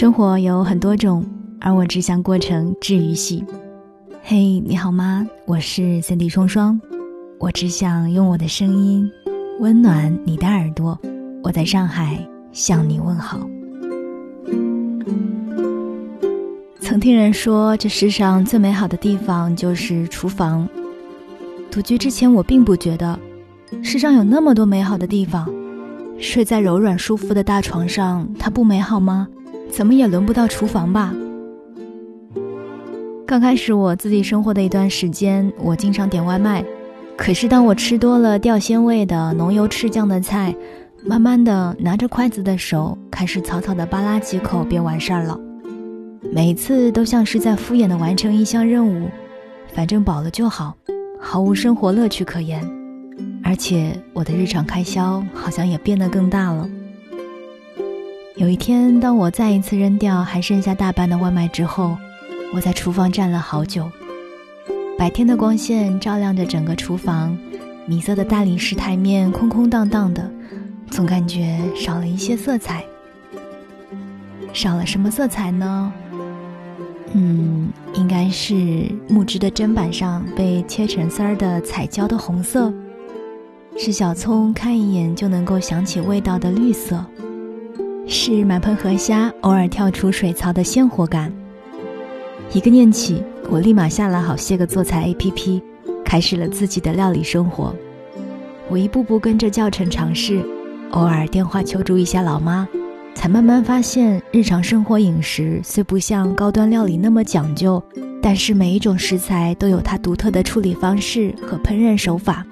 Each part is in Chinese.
生活有很多种，而我只想过成治愈系。嘿，你好吗？我是 Cindy 双双，我只想用我的声音温暖你的耳朵。我在上海向你问好。曾听人说，这世上最美好的地方就是厨房。独居之前，我并不觉得世上有那么多美好的地方。睡在柔软舒服的大床上，它不美好吗？怎么也轮不到厨房吧。刚开始我自己生活的一段时间，我经常点外卖。可是当我吃多了掉鲜味的浓油赤酱的菜，慢慢的拿着筷子的手开始草草的扒拉几口便完事儿了。每次都像是在敷衍的完成一项任务，反正饱了就好，毫无生活乐趣可言。而且我的日常开销好像也变得更大了。有一天，当我再一次扔掉还剩下大半的外卖之后，我在厨房站了好久。白天的光线照亮着整个厨房，米色的大理石台面空空荡荡的，总感觉少了一些色彩。少了什么色彩呢？嗯，应该是木质的砧板上被切成丝儿的彩椒的红色。是小葱看一眼就能够想起味道的绿色，是满盆河虾偶尔跳出水槽的鲜活感。一个念起，我立马下了好些个做菜 APP，开始了自己的料理生活。我一步步跟着教程尝试，偶尔电话求助一下老妈，才慢慢发现，日常生活饮食虽不像高端料理那么讲究，但是每一种食材都有它独特的处理方式和烹饪手法。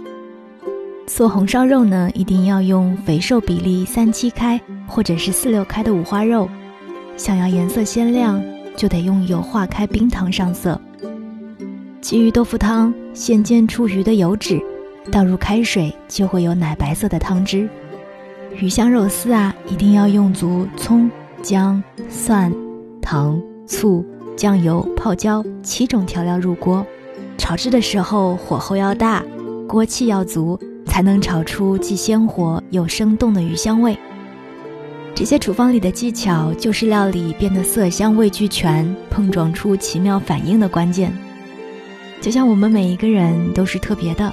做红烧肉呢，一定要用肥瘦比例三七开或者是四六开的五花肉；想要颜色鲜亮，就得用油化开冰糖上色。鲫鱼豆腐汤，先煎出鱼的油脂，倒入开水就会有奶白色的汤汁。鱼香肉丝啊，一定要用足葱、姜、蒜、糖、醋、酱油、泡椒七种调料入锅，炒制的时候火候要大，锅气要足。才能炒出既鲜活又生动的鱼香味。这些厨房里的技巧，就是料理变得色香味俱全、碰撞出奇妙反应的关键。就像我们每一个人都是特别的，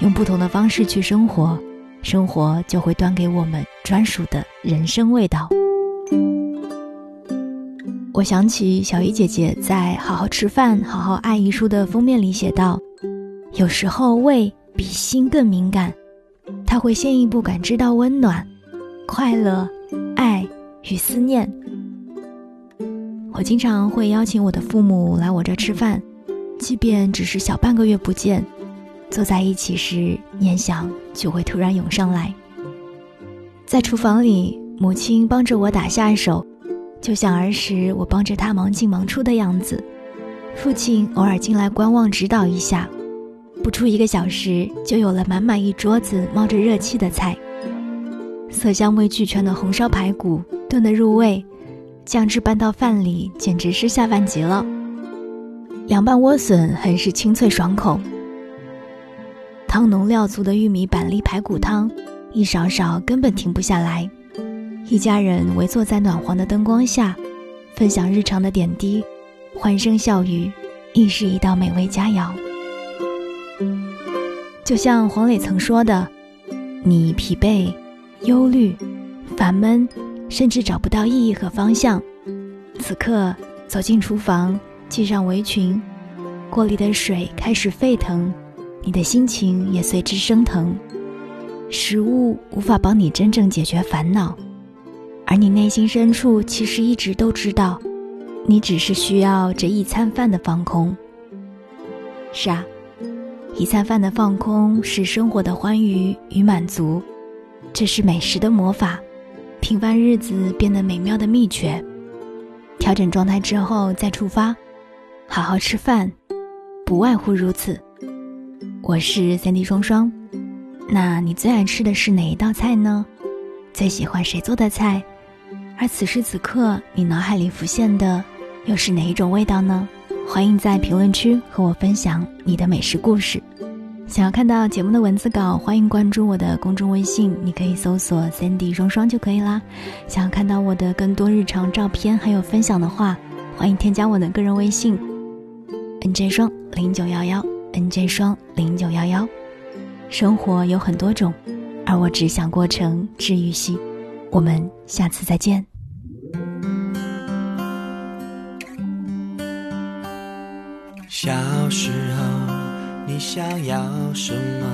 用不同的方式去生活，生活就会端给我们专属的人生味道。我想起小鱼姐姐在《好好吃饭，好好爱》一书的封面里写道：“有时候胃。”比心更敏感，他会先一步感知到温暖、快乐、爱与思念。我经常会邀请我的父母来我这吃饭，即便只是小半个月不见，坐在一起时，念想就会突然涌上来。在厨房里，母亲帮着我打下手，就像儿时我帮着她忙进忙出的样子。父亲偶尔进来观望指导一下。不出一个小时，就有了满满一桌子冒着热气的菜，色香味俱全的红烧排骨炖得入味，酱汁拌到饭里，简直是下饭极了。凉拌莴笋很是清脆爽口，汤浓料足的玉米板栗排骨汤，一勺勺根本停不下来。一家人围坐在暖黄的灯光下，分享日常的点滴，欢声笑语，亦是一道美味佳肴。就像黄磊曾说的：“你疲惫、忧虑、烦闷，甚至找不到意义和方向。此刻走进厨房，系上围裙，锅里的水开始沸腾，你的心情也随之升腾。食物无法帮你真正解决烦恼，而你内心深处其实一直都知道，你只是需要这一餐饭的放空。是啊。”一餐饭的放空是生活的欢愉与满足，这是美食的魔法，平凡日子变得美妙的秘诀。调整状态之后再出发，好好吃饭，不外乎如此。我是三 D 双双，那你最爱吃的是哪一道菜呢？最喜欢谁做的菜？而此时此刻你脑海里浮现的又是哪一种味道呢？欢迎在评论区和我分享你的美食故事。想要看到节目的文字稿，欢迎关注我的公众微信，你可以搜索 “Sandy 双双”就可以啦。想要看到我的更多日常照片还有分享的话，欢迎添加我的个人微信：nj 双零九幺幺 nj 双零九幺幺。生活有很多种，而我只想过成治愈系。我们下次再见。小时候。你想要什么？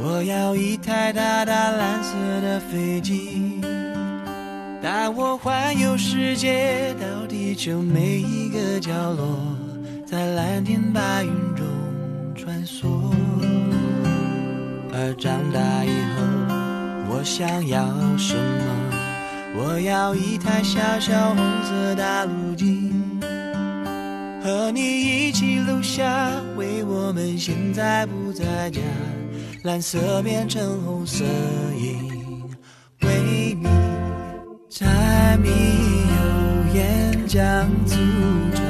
我要一台大大蓝色的飞机，带我环游世界，到地球每一个角落，在蓝天白云中穿梭。而长大以后，我想要什么？我要一台小小红色大陆机。和你一起留下，为我们现在不在家，蓝色变成红色影，为你柴米油盐酱醋茶，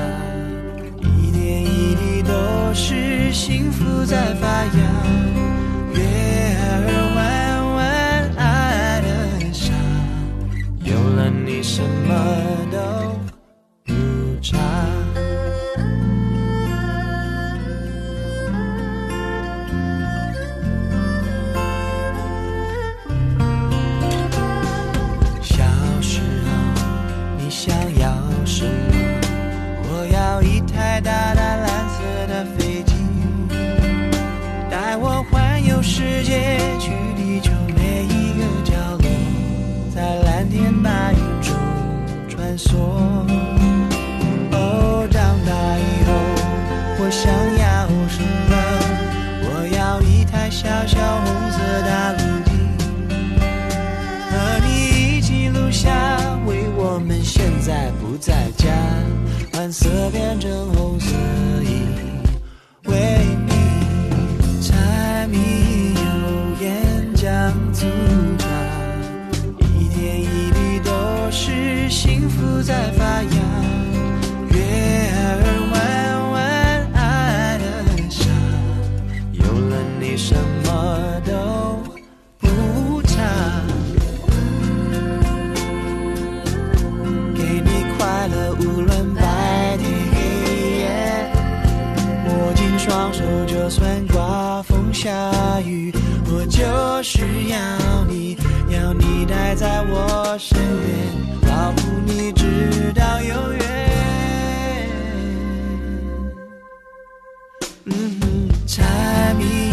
一点一滴都是幸福在发芽，月儿弯弯爱的傻，有了你什么都你想要什么？我要一台大大蓝色的飞机带我环游世界去我就是要你，要你待在我身边，保护你直到永远。嗯，柴米